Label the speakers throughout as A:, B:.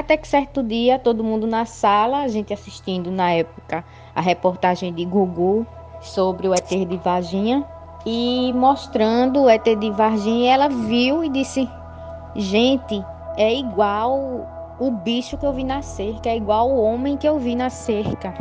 A: Até que certo dia, todo mundo na sala, a gente assistindo na época a reportagem de Gugu sobre o ET de Varginha e mostrando o ET de Varginha, ela viu e disse: "Gente, é igual o bicho que eu vi na cerca, é igual o homem que eu vi na cerca".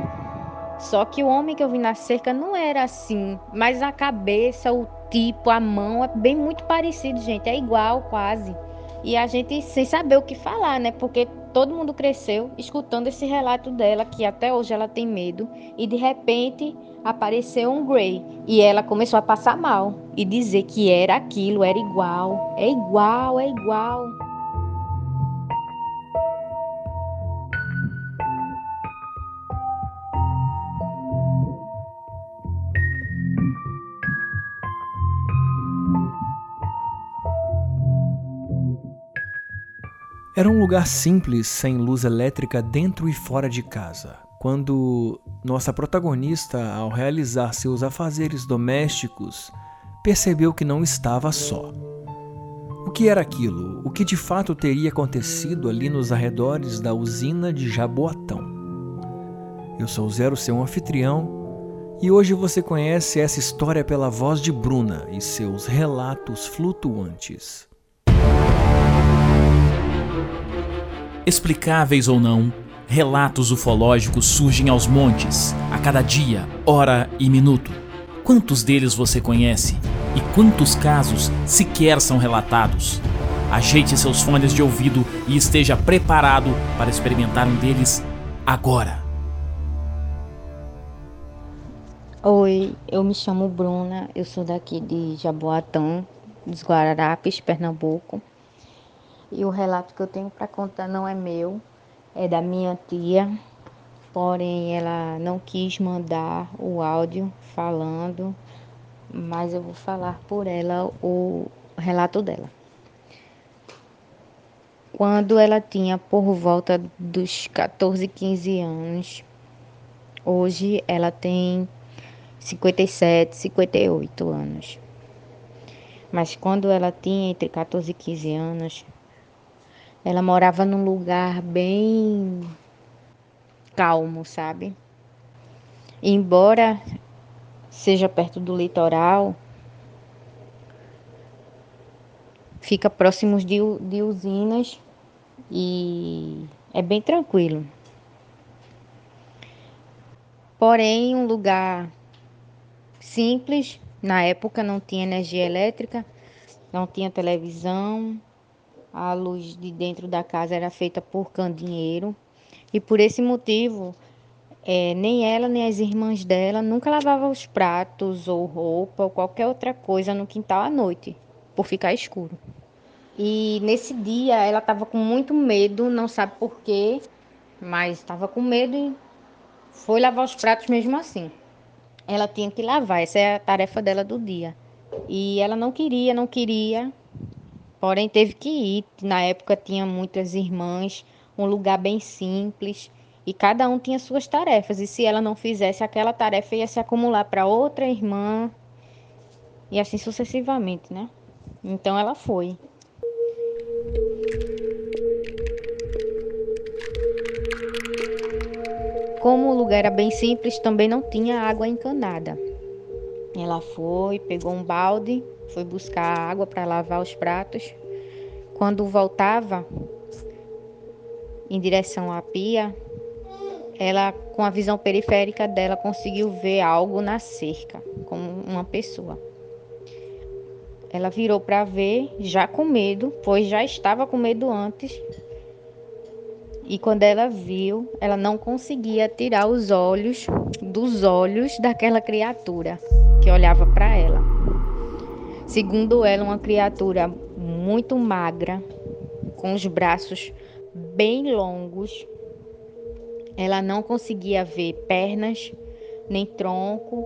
A: Só que o homem que eu vi na cerca não era assim, mas a cabeça, o tipo, a mão é bem muito parecido, gente, é igual quase. E a gente sem saber o que falar, né? Porque todo mundo cresceu escutando esse relato dela, que até hoje ela tem medo, e de repente apareceu um Grey e ela começou a passar mal e dizer que era aquilo, era igual, é igual, é igual.
B: Era um lugar simples, sem luz elétrica dentro e fora de casa. Quando nossa protagonista, ao realizar seus afazeres domésticos, percebeu que não estava só. O que era aquilo? O que de fato teria acontecido ali nos arredores da usina de Jaboatão? Eu sou Zero, seu anfitrião, e hoje você conhece essa história pela voz de Bruna e seus relatos flutuantes.
C: Explicáveis ou não, relatos ufológicos surgem aos montes, a cada dia, hora e minuto. Quantos deles você conhece? E quantos casos sequer são relatados? Ajeite seus fones de ouvido e esteja preparado para experimentar um deles agora.
A: Oi, eu me chamo Bruna, eu sou daqui de Jaboatão, dos Guararapes, Pernambuco. E o relato que eu tenho para contar não é meu, é da minha tia. Porém, ela não quis mandar o áudio falando, mas eu vou falar por ela o relato dela. Quando ela tinha por volta dos 14, 15 anos, hoje ela tem 57, 58 anos. Mas quando ela tinha entre 14 e 15 anos, ela morava num lugar bem calmo, sabe? Embora seja perto do litoral, fica próximo de, de usinas e é bem tranquilo. Porém, um lugar simples, na época não tinha energia elétrica, não tinha televisão, a luz de dentro da casa era feita por candinheiro e por esse motivo é, nem ela nem as irmãs dela nunca lavavam os pratos ou roupa ou qualquer outra coisa no quintal à noite, por ficar escuro. E nesse dia ela estava com muito medo, não sabe por quê, mas estava com medo e foi lavar os pratos mesmo assim. Ela tinha que lavar, essa é a tarefa dela do dia. E ela não queria, não queria, Porém, teve que ir. Na época tinha muitas irmãs, um lugar bem simples e cada um tinha suas tarefas. E se ela não fizesse aquela tarefa, ia se acumular para outra irmã e assim sucessivamente, né? Então ela foi. Como o lugar era bem simples, também não tinha água encanada. Ela foi, pegou um balde foi buscar água para lavar os pratos. Quando voltava em direção à pia, ela, com a visão periférica dela, conseguiu ver algo na cerca, como uma pessoa. Ela virou para ver, já com medo, pois já estava com medo antes. E quando ela viu, ela não conseguia tirar os olhos dos olhos daquela criatura que olhava para ela. Segundo ela, uma criatura muito magra, com os braços bem longos. Ela não conseguia ver pernas nem tronco,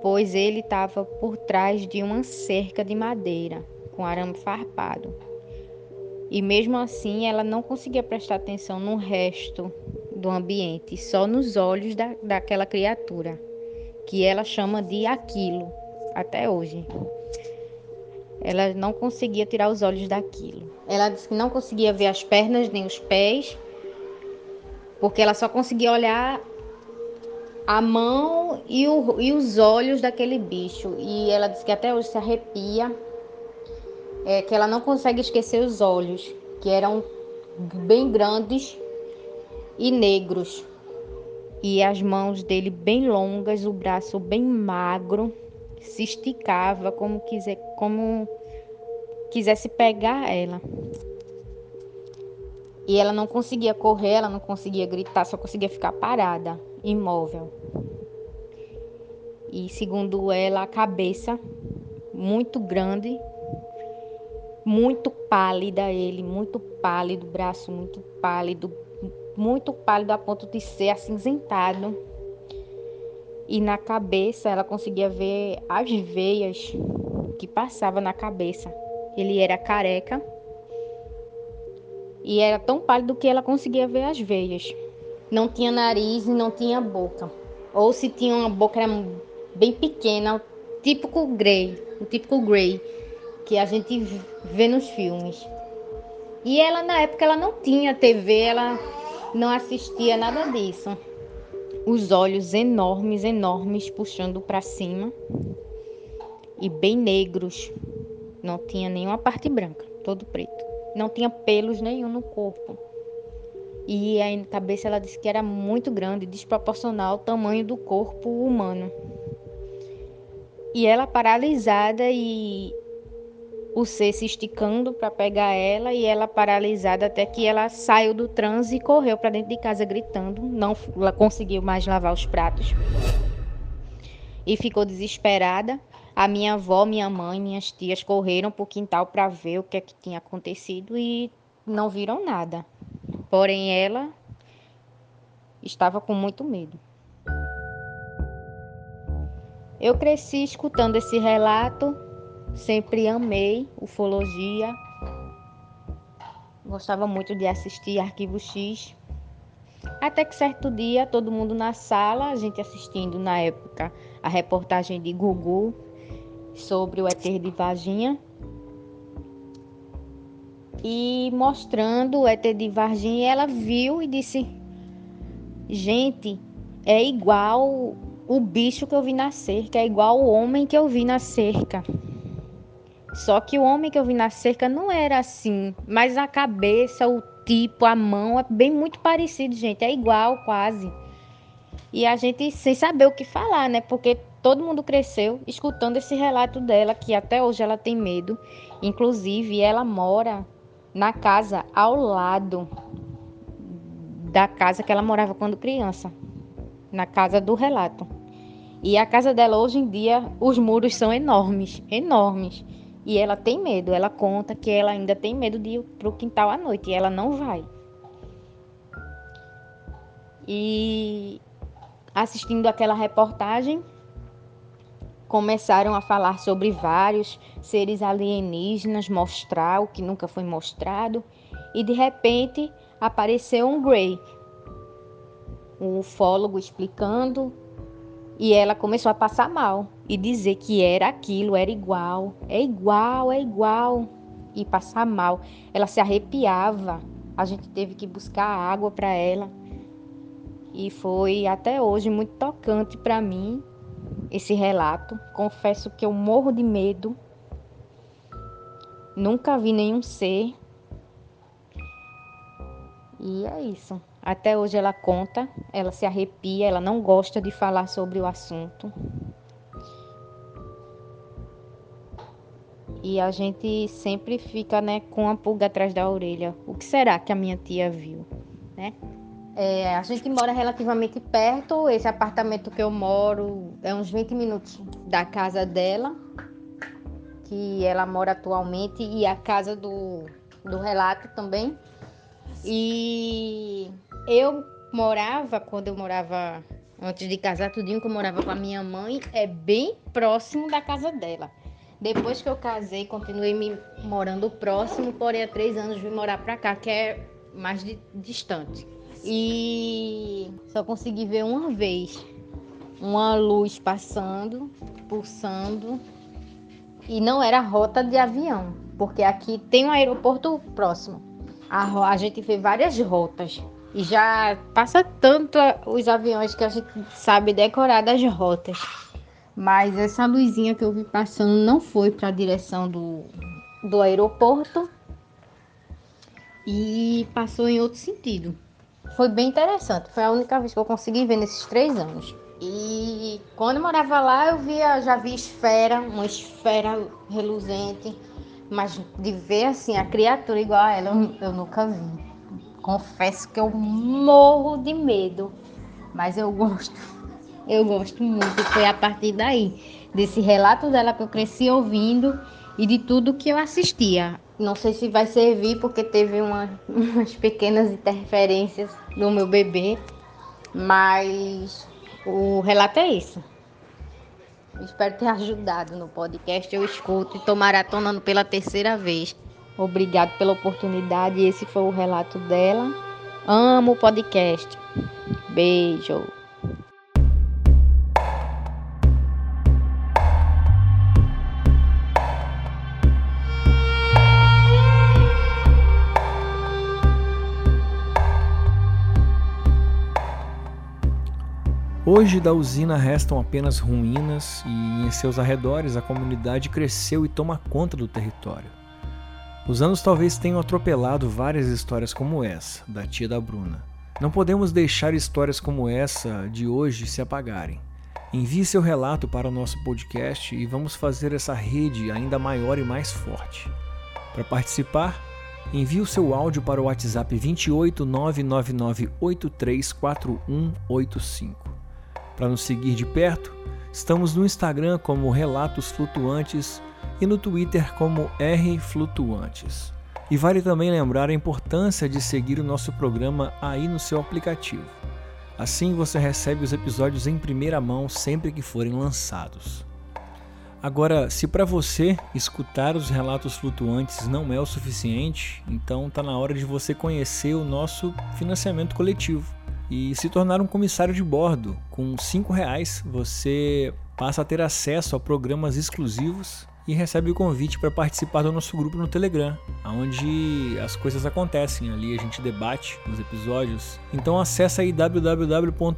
A: pois ele estava por trás de uma cerca de madeira com arame farpado. E mesmo assim, ela não conseguia prestar atenção no resto do ambiente, só nos olhos da, daquela criatura, que ela chama de aquilo até hoje. Ela não conseguia tirar os olhos daquilo. Ela disse que não conseguia ver as pernas nem os pés, porque ela só conseguia olhar a mão e, o, e os olhos daquele bicho. E ela disse que até hoje se arrepia, é, que ela não consegue esquecer os olhos, que eram bem grandes e negros. E as mãos dele bem longas, o braço bem magro, se esticava como quiser, como quisesse pegar ela. E ela não conseguia correr, ela não conseguia gritar, só conseguia ficar parada, imóvel. E segundo ela, a cabeça muito grande, muito pálida ele, muito pálido, braço muito pálido, muito pálido a ponto de ser acinzentado. E na cabeça ela conseguia ver as veias que passava na cabeça. Ele era careca e era tão pálido que ela conseguia ver as veias. Não tinha nariz e não tinha boca. Ou se tinha uma boca era bem pequena, típico grey, o típico grey que a gente vê nos filmes. E ela na época ela não tinha TV, ela não assistia nada disso. Os olhos enormes, enormes puxando para cima e bem negros. Não tinha nenhuma parte branca, todo preto não tinha pelos nenhum no corpo. E a cabeça ela disse que era muito grande, desproporcional ao tamanho do corpo humano. E ela paralisada e o ser se esticando para pegar ela e ela paralisada até que ela saiu do transe e correu para dentro de casa gritando, não conseguiu mais lavar os pratos. E ficou desesperada. A minha avó, minha mãe, minhas tias correram para o quintal para ver o que é que tinha acontecido e não viram nada. Porém, ela estava com muito medo. Eu cresci escutando esse relato, sempre amei ufologia. Gostava muito de assistir Arquivo X. Até que certo dia, todo mundo na sala, a gente assistindo na época a reportagem de Gugu, sobre o éter de Varginha e mostrando o éter de Varginha, ela viu e disse: Gente, é igual o bicho que eu vi na cerca, é igual o homem que eu vi na cerca. Só que o homem que eu vi na cerca não era assim, mas a cabeça, o tipo, a mão é bem muito parecido, gente, é igual quase. E a gente sem saber o que falar, né? Porque Todo mundo cresceu escutando esse relato dela, que até hoje ela tem medo. Inclusive, ela mora na casa ao lado da casa que ela morava quando criança, na casa do relato. E a casa dela hoje em dia, os muros são enormes, enormes. E ela tem medo, ela conta que ela ainda tem medo de ir para o quintal à noite e ela não vai. E assistindo aquela reportagem, começaram a falar sobre vários seres alienígenas, mostrar o que nunca foi mostrado, e de repente apareceu um Grey, um ufólogo explicando, e ela começou a passar mal e dizer que era aquilo, era igual, é igual, é igual, e passar mal. Ela se arrepiava, a gente teve que buscar água para ela. E foi até hoje muito tocante para mim esse relato. Confesso que eu morro de medo. Nunca vi nenhum ser. E é isso. Até hoje ela conta, ela se arrepia, ela não gosta de falar sobre o assunto. E a gente sempre fica, né, com a pulga atrás da orelha. O que será que a minha tia viu, né? É, a gente mora relativamente perto. Esse apartamento que eu moro é uns 20 minutos da casa dela, que ela mora atualmente, e a casa do, do relato também. E eu morava, quando eu morava, antes de casar, tudinho que eu morava com a minha mãe, é bem próximo da casa dela. Depois que eu casei, continuei me morando próximo, porém há três anos vim morar pra cá, que é mais de, distante e só consegui ver uma vez uma luz passando, pulsando e não era rota de avião, porque aqui tem um aeroporto próximo. A, a gente vê várias rotas, E já passa tanto os aviões que a gente sabe decorar das rotas. Mas essa luzinha que eu vi passando não foi para a direção do, do aeroporto e passou em outro sentido. Foi bem interessante. Foi a única vez que eu consegui ver nesses três anos. E quando eu morava lá, eu via, já vi esfera, uma esfera reluzente, mas de ver assim a criatura igual a ela, eu, eu nunca vi. Confesso que eu morro de medo, mas eu gosto, eu gosto muito. Foi a partir daí, desse relato dela que eu cresci ouvindo e de tudo que eu assistia. Não sei se vai servir porque teve uma, umas pequenas interferências no meu bebê, mas o relato é isso. espero ter ajudado no podcast. Eu escuto e estou maratonando pela terceira vez. Obrigado pela oportunidade. Esse foi o relato dela. Amo o podcast. Beijo.
B: Hoje da usina restam apenas ruínas e em seus arredores a comunidade cresceu e toma conta do território. Os anos talvez tenham atropelado várias histórias como essa, da tia da Bruna. Não podemos deixar histórias como essa de hoje se apagarem. Envie seu relato para o nosso podcast e vamos fazer essa rede ainda maior e mais forte. Para participar, envie o seu áudio para o WhatsApp 28 999834185. Para nos seguir de perto, estamos no Instagram como Relatos Flutuantes e no Twitter como R Flutuantes. E vale também lembrar a importância de seguir o nosso programa aí no seu aplicativo. Assim você recebe os episódios em primeira mão sempre que forem lançados. Agora, se para você escutar os relatos flutuantes não é o suficiente, então está na hora de você conhecer o nosso financiamento coletivo e se tornar um comissário de bordo. Com R$ reais você passa a ter acesso a programas exclusivos e recebe o convite para participar do nosso grupo no Telegram, onde as coisas acontecem. Ali a gente debate os episódios. Então acessa aí www.apoia.se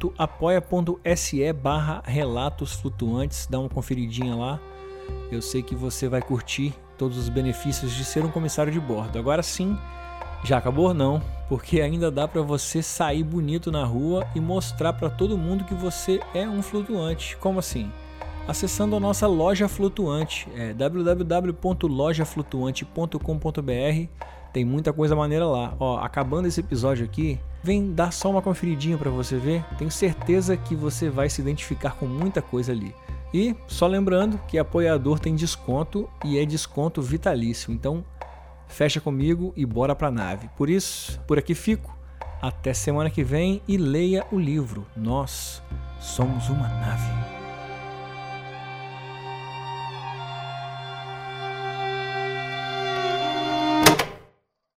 B: barra relatos flutuantes, dá uma conferidinha lá. Eu sei que você vai curtir todos os benefícios de ser um comissário de bordo. Agora sim, já acabou não, porque ainda dá para você sair bonito na rua e mostrar para todo mundo que você é um flutuante. Como assim? Acessando a nossa loja flutuante, é www.lojaflutuante.com.br. Tem muita coisa maneira lá. Ó, acabando esse episódio aqui, vem dar só uma conferidinha para você ver. Tenho certeza que você vai se identificar com muita coisa ali. E só lembrando que apoiador tem desconto e é desconto vitalício. Então fecha comigo e bora pra nave. Por isso, por aqui fico. Até semana que vem e leia o livro Nós Somos uma Nave.